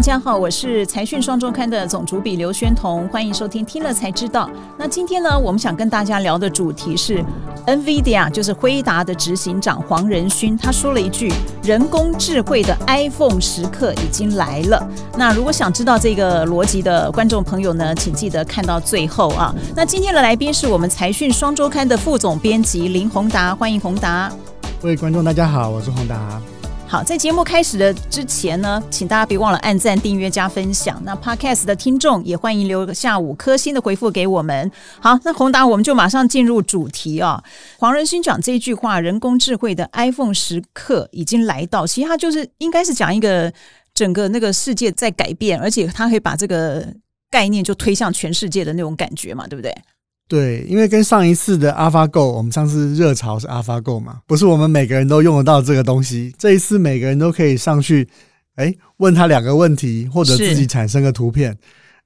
大家好，我是财讯双周刊的总主笔刘轩彤，欢迎收听听了才知道。那今天呢，我们想跟大家聊的主题是 NVIDIA，就是辉达的执行长黄仁勋，他说了一句：“人工智慧的 iPhone 时刻已经来了。”那如果想知道这个逻辑的观众朋友呢，请记得看到最后啊。那今天的来宾是我们财讯双周刊的副总编辑林宏达，欢迎宏达。各位观众，大家好，我是宏达。好，在节目开始的之前呢，请大家别忘了按赞、订阅、加分享。那 Podcast 的听众也欢迎留下五颗星的回复给我们。好，那宏达，我们就马上进入主题啊。黄仁勋讲这句话，人工智慧的 iPhone 时刻已经来到。其实他就是应该是讲一个整个那个世界在改变，而且他可以把这个概念就推向全世界的那种感觉嘛，对不对？对，因为跟上一次的 AlphaGo，我们上次热潮是 AlphaGo 嘛，不是我们每个人都用得到这个东西。这一次每个人都可以上去，哎，问他两个问题，或者自己产生个图片，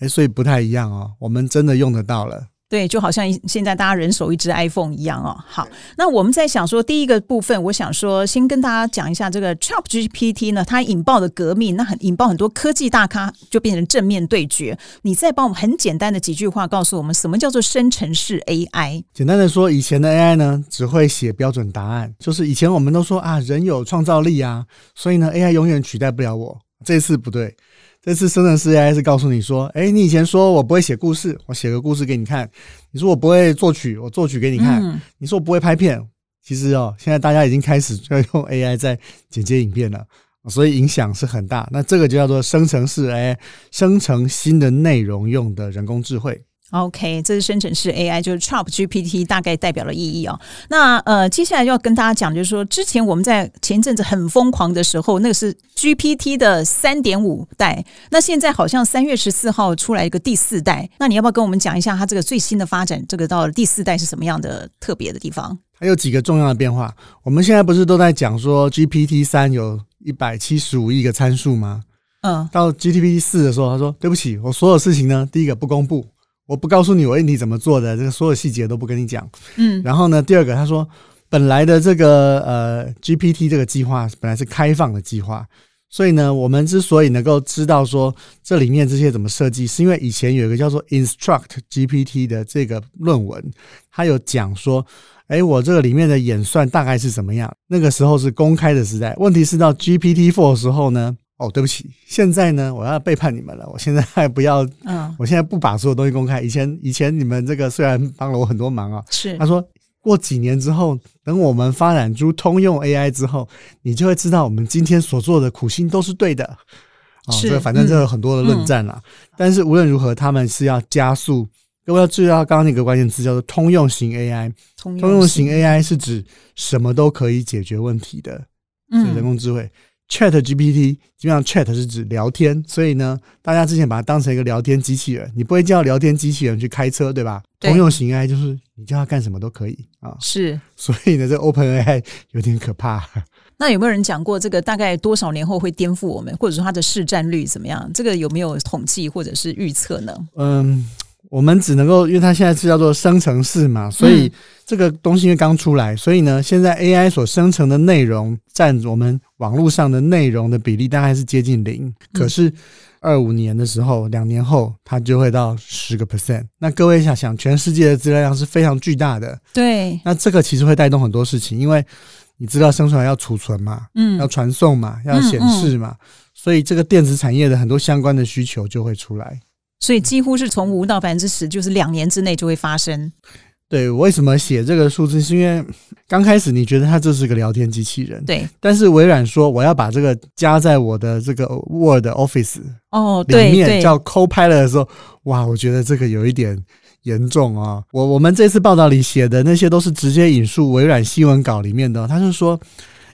哎，所以不太一样哦。我们真的用得到了。对，就好像现在大家人手一只 iPhone 一样哦。好，那我们在想说第一个部分，我想说先跟大家讲一下这个 ChatGPT 呢，它引爆的革命，那很引爆很多科技大咖就变成正面对决。你再帮我们很简单的几句话告诉我们，什么叫做生成式 AI？简单的说，以前的 AI 呢，只会写标准答案，就是以前我们都说啊，人有创造力啊，所以呢，AI 永远取代不了我。这次不对。这次生成式 AI 是告诉你说，哎，你以前说我不会写故事，我写个故事给你看；你说我不会作曲，我作曲给你看；嗯、你说我不会拍片，其实哦，现在大家已经开始就要用 AI 在剪接影片了，所以影响是很大。那这个就叫做生成式 AI，生成新的内容用的人工智慧。OK，这是生成式 AI，就是 ChatGPT 大概代表的意义哦。那呃，接下来就要跟大家讲，就是说之前我们在前阵子很疯狂的时候，那个是 GPT 的三点五代，那现在好像三月十四号出来一个第四代，那你要不要跟我们讲一下它这个最新的发展？这个到了第四代是什么样的特别的地方？还有几个重要的变化。我们现在不是都在讲说 GPT 三有一百七十五亿个参数吗？嗯，到 GPT 四的时候，他说对不起，我所有事情呢，第一个不公布。我不告诉你我问题怎么做的，这个所有细节都不跟你讲。嗯，然后呢，第二个他说，本来的这个呃 GPT 这个计划本来是开放的计划，所以呢，我们之所以能够知道说这里面这些怎么设计，是因为以前有一个叫做 Instruct GPT 的这个论文，他有讲说，哎，我这个里面的演算大概是怎么样？那个时候是公开的时代，问题是到 GPT Four 的时候呢？哦，对不起，现在呢，我要背叛你们了。我现在还不要，嗯，我现在不把所有东西公开。以前，以前你们这个虽然帮了我很多忙啊，是他说过几年之后，等我们发展出通用 AI 之后，你就会知道我们今天所做的苦心都是对的。哦，这反正这有很多的论战了。但是无论如何，他们是要加速。各位要注意到刚刚那个关键词叫做通用型 AI。通用型 AI 是指什么都可以解决问题的，嗯，人工智慧。Chat GPT 基本上 Chat 是指聊天，所以呢，大家之前把它当成一个聊天机器人，你不会叫聊天机器人去开车，对吧？对。通用型 AI 就是你叫它干什么都可以啊。是。所以呢，这 OpenAI 有点可怕。那有没有人讲过这个大概多少年后会颠覆我们，或者说它的市占率怎么样？这个有没有统计或者是预测呢？嗯。我们只能够，因为它现在是叫做生成式嘛，所以这个东西因为刚出来，所以呢，现在 AI 所生成的内容占我们网络上的内容的比例大概是接近零。可是二五年的时候，两年后它就会到十个 percent。那各位想想，全世界的资料量是非常巨大的，对。那这个其实会带动很多事情，因为你资料生出来要储存嘛，嗯，要传送嘛，要显示嘛，所以这个电子产业的很多相关的需求就会出来。所以几乎是从五到百分之十，就是两年之内就会发生。对，我为什么写这个数字？是因为刚开始你觉得它这是个聊天机器人，对。但是微软说我要把这个加在我的这个 Word Office 哦里面叫 Copilot 的时候，哇，我觉得这个有一点严重啊。我我们这次报道里写的那些都是直接引述微软新闻稿里面的，他就说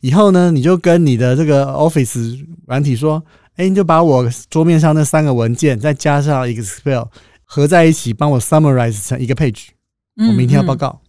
以后呢，你就跟你的这个 Office 软体说。哎，你就把我桌面上那三个文件，再加上 Excel 合在一起，帮我 summarize 成一个 page。我明天要报告，嗯嗯、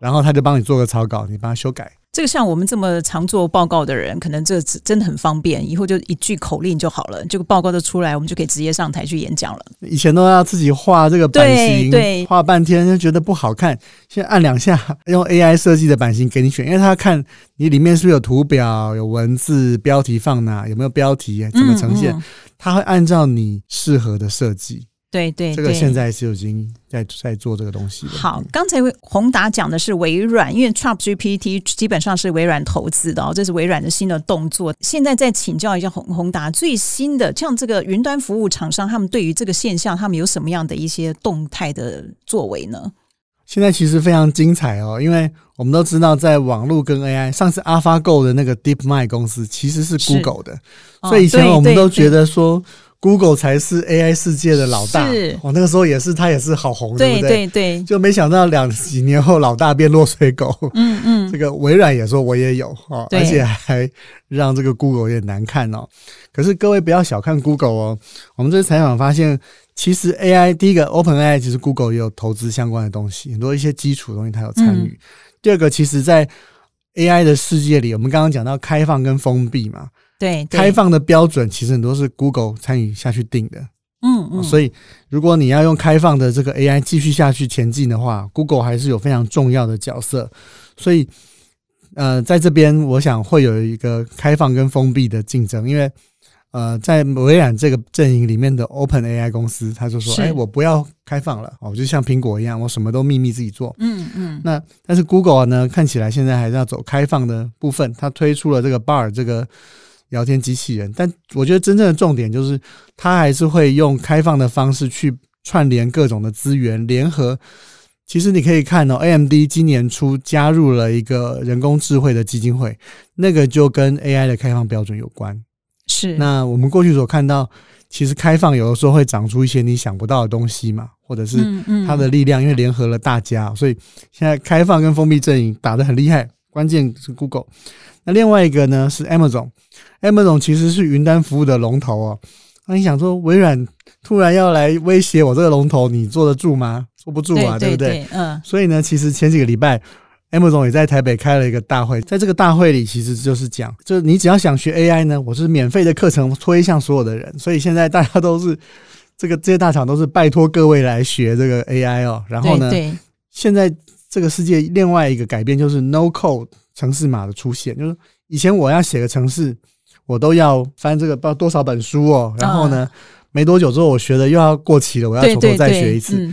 然后他就帮你做个草稿，你帮他修改。这个像我们这么常做报告的人，可能这真的很方便，以后就一句口令就好了，这个报告就出来，我们就可以直接上台去演讲了。以前都要自己画这个版型，对，画半天就觉得不好看，现在按两下用 AI 设计的版型给你选，因为他看你里面是不是有图表、有文字、标题放哪，有没有标题，怎么呈现，嗯嗯、他会按照你适合的设计。对对，这个现在是已经在在做这个东西。好，刚才宏达讲的是微软，因为 c h a p GPT 基本上是微软投资的哦，这是微软的新的动作。现在再请教一下宏宏达，最新的像这个云端服务厂商，他们对于这个现象，他们有什么样的一些动态的作为呢？现在其实非常精彩哦，因为我们都知道，在网络跟 AI，上次 AlphaGo 的那个 DeepMind 公司其实是 Google 的，哦、所以以前我们都觉得说。Google 才是 AI 世界的老大，是我那个时候也是，他也是好红，对不对？对对，就没想到两几年后，老大变落水狗。嗯嗯，这个微软也说我也有哦，而且还让这个 Google 有点难看哦。可是各位不要小看 Google 哦，我们这次采访发现，其实 AI 第一个 OpenAI 其实 Google 也有投资相关的东西，很多一些基础的东西它有参与。第二个，其实在 AI 的世界里，我们刚刚讲到开放跟封闭嘛。对，开放的标准其实很多是 Google 参与下去定的，嗯嗯，所以如果你要用开放的这个 AI 继续下去前进的话，Google 还是有非常重要的角色。所以，呃，在这边我想会有一个开放跟封闭的竞争，因为呃，在微软这个阵营里面的 OpenAI 公司，他就说：“哎，我不要开放了，我就像苹果一样，我什么都秘密自己做。”嗯嗯。那但是 Google 呢，看起来现在还是要走开放的部分，它推出了这个 Bard 这个。聊天机器人，但我觉得真正的重点就是，它还是会用开放的方式去串联各种的资源，联合。其实你可以看到，哦，AMD 今年初加入了一个人工智慧的基金会，那个就跟 AI 的开放标准有关。是。那我们过去所看到，其实开放有的时候会长出一些你想不到的东西嘛，或者是它的力量，因为联合了大家，所以现在开放跟封闭阵营打得很厉害。关键是 Google。那另外一个呢是 Amazon，Amazon 其实是云端服务的龙头哦。那你想说微软突然要来威胁我这个龙头，你坐得住吗？坐不住啊，对，对，对，对不对？嗯。所以呢，其实前几个礼拜，Amazon 也在台北开了一个大会，在这个大会里，其实就是讲，就是你只要想学 AI 呢，我是免费的课程推向所有的人。所以现在大家都是这个这些大厂都是拜托各位来学这个 AI 哦。然后呢，对，现在这个世界另外一个改变就是 No Code。城市码的出现，就是以前我要写个城市，我都要翻这个不知道多少本书哦。然后呢，没多久之后，我学的又要过期了，我要从头再学一次。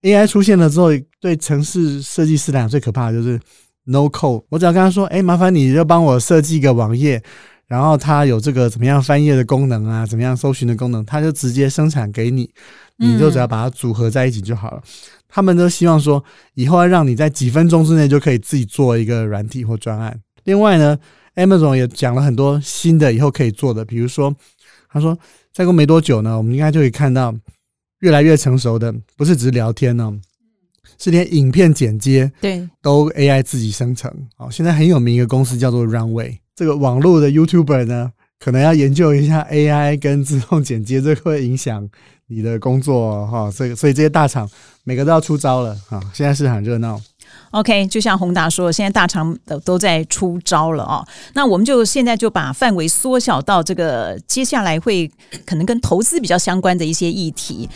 AI 出现了之后，对城市设计师来讲最可怕的就是 no code。我只要跟他说：“哎，麻烦你就帮我设计一个网页，然后它有这个怎么样翻页的功能啊，怎么样搜寻的功能，它就直接生产给你，你就只要把它组合在一起就好了。”他们都希望说，以后要让你在几分钟之内就可以自己做一个软体或专案。另外呢，Amazon 也讲了很多新的以后可以做的，比如说，他说再过没多久呢，我们应该就可以看到越来越成熟的，不是只是聊天呢，是连影片剪接对都 AI 自己生成。哦，现在很有名一个公司叫做 Runway，这个网络的 YouTuber 呢，可能要研究一下 AI 跟自动剪接，这会影响你的工作哈。所以，所以这些大厂。每个都要出招了啊！现在是很热闹。OK，就像宏达说，现在大厂都都在出招了哦。那我们就现在就把范围缩小到这个接下来会可能跟投资比较相关的一些议题。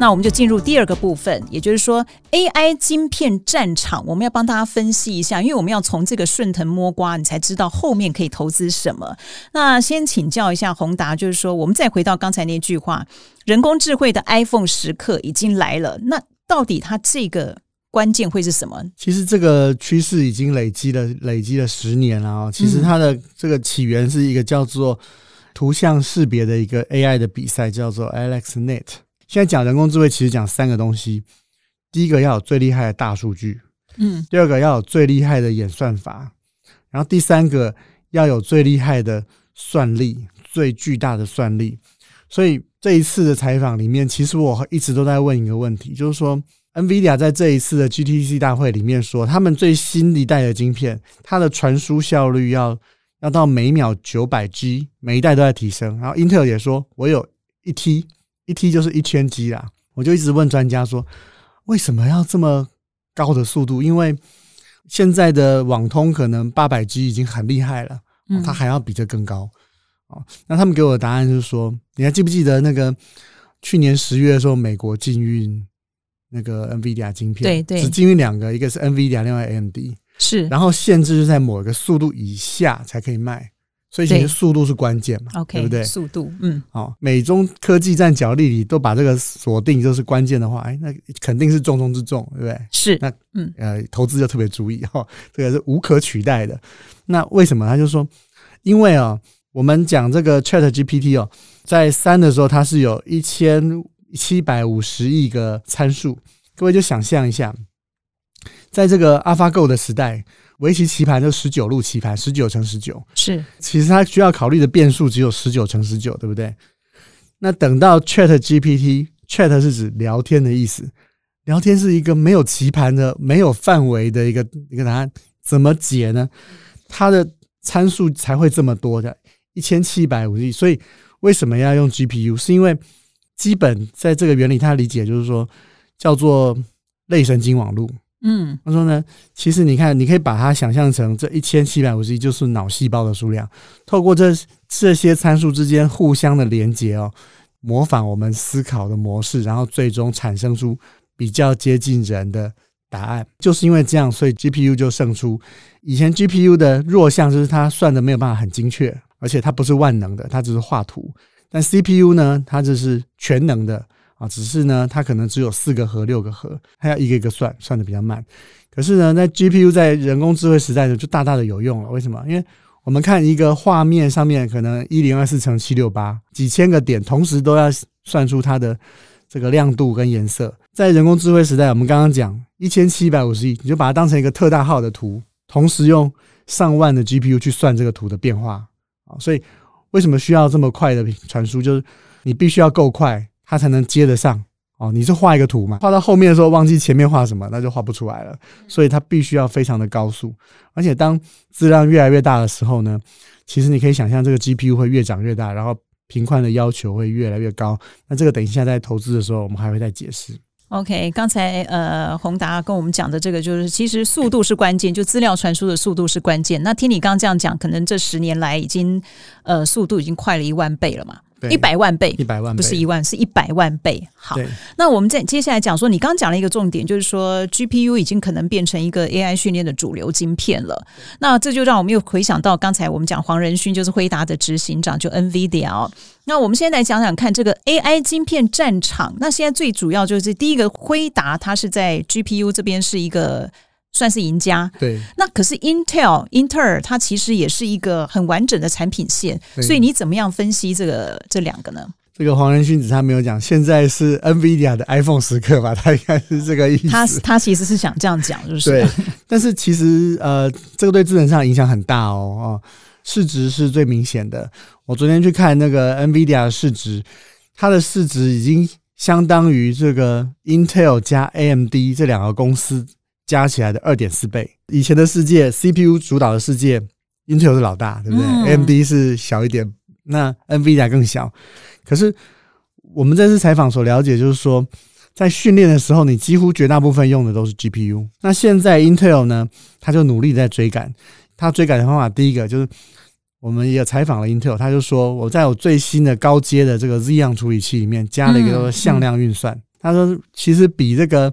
那我们就进入第二个部分，也就是说 AI 晶片战场，我们要帮大家分析一下，因为我们要从这个顺藤摸瓜，你才知道后面可以投资什么。那先请教一下宏达，就是说，我们再回到刚才那句话，人工智慧的 iPhone 时刻已经来了，那到底它这个关键会是什么？其实这个趋势已经累积了累积了十年了啊。其实它的这个起源是一个叫做图像识别的一个 AI 的比赛，叫做 AlexNet。现在讲人工智慧，其实讲三个东西。第一个要有最厉害的大数据，嗯，第二个要有最厉害的演算法，然后第三个要有最厉害的算力，最巨大的算力。所以这一次的采访里面，其实我一直都在问一个问题，就是说，NVIDIA 在这一次的 GTC 大会里面说，他们最新一代的晶片，它的传输效率要要到每秒九百 G，每一代都在提升。然后 Intel 也说，我有一 T。一 T 就是一千 G 啦，我就一直问专家说，为什么要这么高的速度？因为现在的网通可能八百 G 已经很厉害了，它还要比这更高。哦，那他们给我的答案就是说，你还记不记得那个去年十月的时候，美国禁运那个 NVIDIA 晶片？对对，只禁运两个，一个是 NVIDIA，另外 AMD 是，然后限制就在某一个速度以下才可以卖，所以其实速度是关键嘛，对不对？速度，嗯，好，美中科技战角力里都把这个锁定就是关键的话，哎，那肯定是重中之重，对不对？是，那嗯呃，投资就特别注意哈，这个是无可取代的。那为什么？他就说，因为啊。我们讲这个 Chat GPT 哦，在三的时候，它是有一千七百五十亿个参数。各位就想象一下，在这个 AlphaGo 的时代，围棋棋盘就十九路棋盘，十九乘十九是。其实它需要考虑的变数只有十九乘十九，对不对？那等到 Chat GPT，Chat 是指聊天的意思，聊天是一个没有棋盘的、没有范围的一个一个答案，怎么解呢？它的参数才会这么多的。一千七百五十亿，所以为什么要用 GPU？是因为基本在这个原理，他理解就是说叫做类神经网络。嗯，他说呢，其实你看，你可以把它想象成这一千七百五十亿就是脑细胞的数量，透过这这些参数之间互相的连接哦，模仿我们思考的模式，然后最终产生出比较接近人的答案。就是因为这样，所以 GPU 就胜出。以前 GPU 的弱项就是它算的没有办法很精确。而且它不是万能的，它只是画图。但 CPU 呢，它这是全能的啊，只是呢，它可能只有四个核、六个核，它要一个一个算，算的比较慢。可是呢，在 GPU 在人工智慧时代呢，就大大的有用了。为什么？因为我们看一个画面上面可能一零二四乘七六八几千个点，同时都要算出它的这个亮度跟颜色。在人工智慧时代，我们刚刚讲一千七百五十亿，你就把它当成一个特大号的图，同时用上万的 GPU 去算这个图的变化。啊所以，为什么需要这么快的传输？就是你必须要够快，它才能接得上。哦，你是画一个图嘛，画到后面的时候忘记前面画什么，那就画不出来了。所以它必须要非常的高速，而且当质量越来越大的时候呢，其实你可以想象这个 GPU 会越长越大，然后频宽的要求会越来越高。那这个等一下在投资的时候，我们还会再解释。OK，刚才呃宏达跟我们讲的这个就是，其实速度是关键，就资料传输的速度是关键。那听你刚刚这样讲，可能这十年来已经呃速度已经快了一万倍了嘛。一百万倍，一百万倍，不是一万，是一百万倍。好，那我们再接下来讲说，你刚刚讲了一个重点，就是说 GPU 已经可能变成一个 AI 训练的主流晶片了。那这就让我们又回想到刚才我们讲黄仁勋就是辉达的执行长，就 NVIDIA 哦。那我们现在来讲讲看这个 AI 晶片战场。那现在最主要就是第一个辉达，它是在 GPU 这边是一个。算是赢家，对。那可是 Intel，英特尔它其实也是一个很完整的产品线，所以你怎么样分析这个这两个呢？这个黄仁勋子他没有讲，现在是 NVIDIA 的 iPhone 时刻吧？他应该是这个意思。他他其实是想这样讲，就是对。但是其实呃，这个对资本上影响很大哦哦，市值是最明显的。我昨天去看那个 NVIDIA 的市值，它的市值已经相当于这个 Intel 加 AMD 这两个公司。加起来的二点四倍。以前的世界，CPU 主导的世界，Intel 是老大，对不对？嗯，AMD 是小一点，那 NVIDIA 更小。可是我们这次采访所了解，就是说，在训练的时候，你几乎绝大部分用的都是 GPU。那现在 Intel 呢，他就努力在追赶。他追赶的方法，第一个就是我们也采访了 Intel，他就说，我在我最新的高阶的这个 Xeon 处理器里面加了一个叫做向量运算。他说，其实比这个。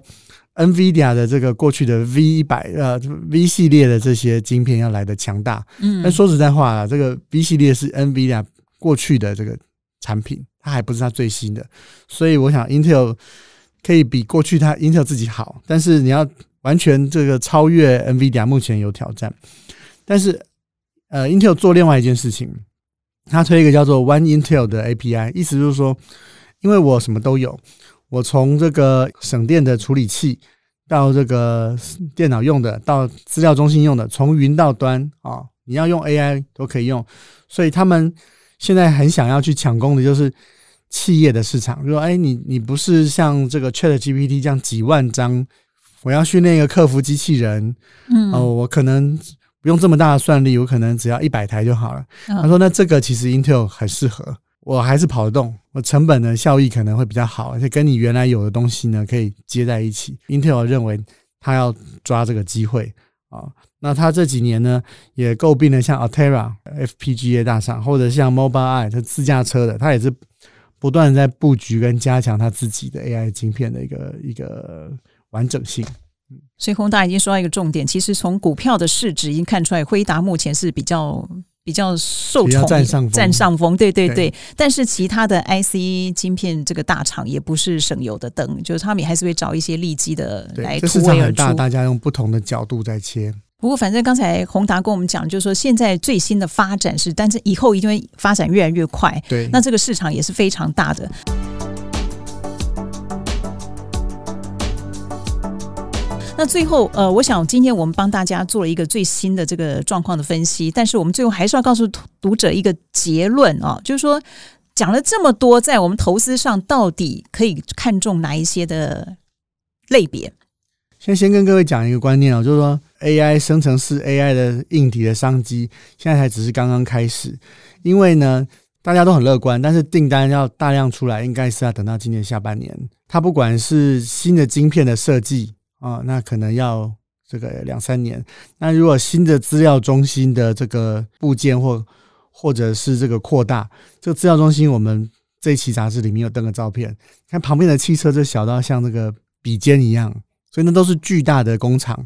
NVIDIA 的这个过去的 V 一百呃 V 系列的这些晶片要来的强大，嗯，但说实在话啊，这个 V 系列是 NVIDIA 过去的这个产品，它还不是它最新的，所以我想 Intel 可以比过去它 Intel 自己好，但是你要完全这个超越 NVIDIA 目前有挑战，但是呃 Intel 做另外一件事情，它推一个叫做 One Intel 的 API，意思就是说，因为我什么都有。我从这个省电的处理器，到这个电脑用的，到资料中心用的，从云到端啊，你要用 AI 都可以用。所以他们现在很想要去抢攻的就是企业的市场，就说：哎，你你不是像这个 ChatGPT 这样几万张，我要训练一个客服机器人，嗯，哦，我可能不用这么大的算力，我可能只要一百台就好了。他说：那这个其实 Intel 很适合。我还是跑得动，我成本的效益可能会比较好，而且跟你原来有的东西呢可以接在一起。Intel 认为他要抓这个机会啊，那他这几年呢也诟病了，像 Altera FPGA 大厂，或者像 Mobileye 他自驾车的，他也是不断在布局跟加强他自己的 AI 晶片的一个一个完整性。所以宏达已经说到一个重点，其实从股票的市值已经看出来，辉达目前是比较比较受宠，占上风，占上风。对对对，对，但是其他的 IC 晶片这个大厂也不是省油的灯，就是他们也还是会找一些利基的来突围而出。大，大家用不同的角度在切。不过反正刚才宏达跟我们讲，就是说现在最新的发展是，但是以后一定会发展越来越快。对，那这个市场也是非常大的。那最后，呃，我想今天我们帮大家做了一个最新的这个状况的分析，但是我们最后还是要告诉读者一个结论啊，就是说讲了这么多，在我们投资上到底可以看重哪一些的类别？先先跟各位讲一个观念啊，就是说 AI 生成式 AI 的硬体的商机，现在才只是刚刚开始，因为呢，大家都很乐观，但是订单要大量出来，应该是要等到今年下半年。它不管是新的晶片的设计。啊、哦，那可能要这个两三年。那如果新的资料中心的这个部件或或者是这个扩大，这个资料中心，我们这一期杂志里面有登个照片，看旁边的汽车就小到像那个笔尖一样，所以那都是巨大的工厂。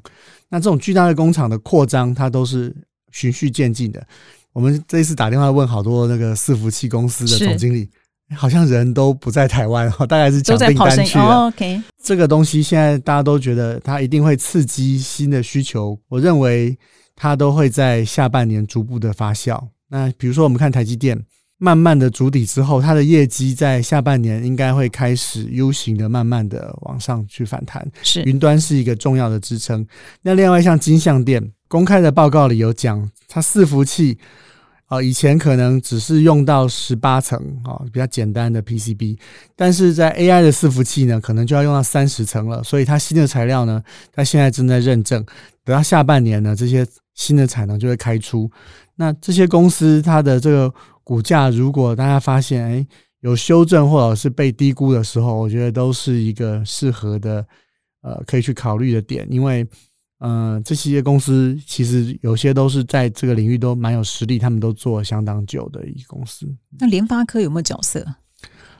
那这种巨大的工厂的扩张，它都是循序渐进的。我们这一次打电话问好多那个伺服器公司的总经理。好像人都不在台湾，大概是抢订单去了。哦 OK，这个东西现在大家都觉得它一定会刺激新的需求，我认为它都会在下半年逐步的发酵。那比如说我们看台积电，慢慢的筑底之后，它的业绩在下半年应该会开始 U 型的慢慢的往上去反弹。是，云端是一个重要的支撑。那另外像金像电公开的报告里有讲，它伺服器。啊，以前可能只是用到十八层啊，比较简单的 PCB，但是在 AI 的伺服器呢，可能就要用到三十层了。所以它新的材料呢，它现在正在认证，等到下半年呢，这些新的产能就会开出。那这些公司它的这个股价，如果大家发现哎有修正或者是被低估的时候，我觉得都是一个适合的呃可以去考虑的点，因为。嗯、呃，这些公司其实有些都是在这个领域都蛮有实力，他们都做了相当久的一个公司。那联发科有没有角色？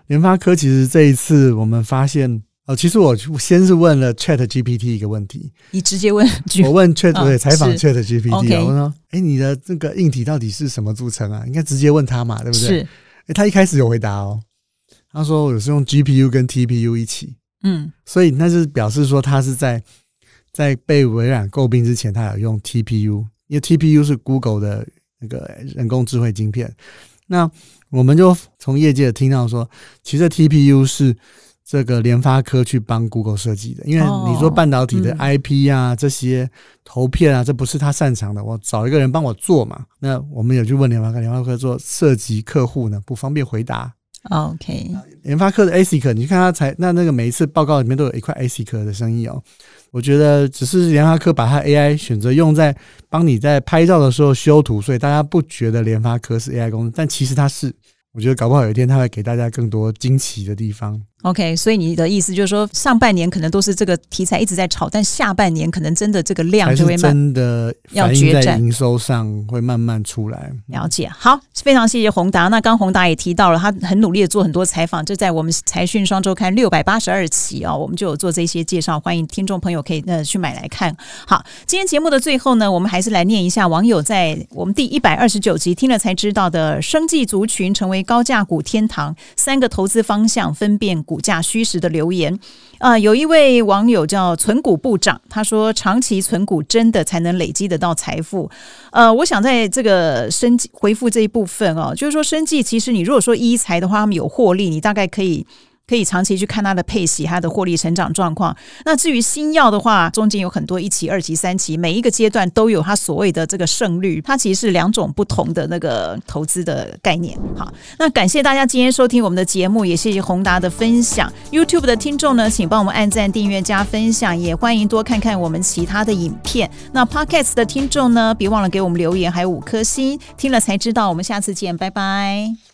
联发科其实这一次我们发现，呃，其实我先是问了 Chat GPT 一个问题，你直接问？我问 Chat，对，采访 Chat GPT，我说，哎、欸，你的这个硬体到底是什么组成啊？应该直接问他嘛，对不对？是。哎，他一开始有回答哦，他说我是用 GPU 跟 TPU 一起，嗯，所以那是表示说他是在。在被微软诟病之前，他有用 TPU，因为 TPU 是 Google 的那个人工智慧晶片。那我们就从业界听到说，其实 TPU 是这个联发科去帮 Google 设计的，因为你说半导体的 IP 啊，这些投片啊，这不是他擅长的，我找一个人帮我做嘛。那我们有去问联发科，联发科说涉及客户呢，不方便回答。OK，联发科的 ASIC，你看他才那那个每一次报告里面都有一块 ASIC 的生意哦。我觉得只是联发科把它 AI 选择用在帮你在拍照的时候修图，所以大家不觉得联发科是 AI 公司，但其实它是。我觉得搞不好有一天它会给大家更多惊奇的地方。OK，所以你的意思就是说，上半年可能都是这个题材一直在炒，但下半年可能真的这个量就会慢真的要决战，营收上会慢慢出来。了解，好，非常谢谢宏达。那刚宏达也提到了，他很努力的做很多采访，就在我们财讯双周刊六百八十二期啊，我们就有做这些介绍，欢迎听众朋友可以呃去买来看。好，今天节目的最后呢，我们还是来念一下网友在我们第一百二十九集听了才知道的生计族群成为高价股天堂，三个投资方向分辨股价虚实的留言啊、有一位网友叫存股部长，他说长期存股真的才能累积得到财富。呃，我想在这个生计回复这一部分哦，就是说生计其实你如果说一财的话，他们有获利，你大概可以。可以长期去看它的配息，它的获利成长状况。那至于新药的话，中间有很多一期、二期、三期，每一个阶段都有它所谓的这个胜率，它其实是两种不同的那个投资的概念。好，那感谢大家今天收听我们的节目，也谢谢宏达的分享。YouTube 的听众呢，请帮我们按赞、订阅、加分享，也欢迎多看看我们其他的影片。那 Podcast 的听众呢，别忘了给我们留言，还有五颗星。听了才知道，我们下次见，拜拜。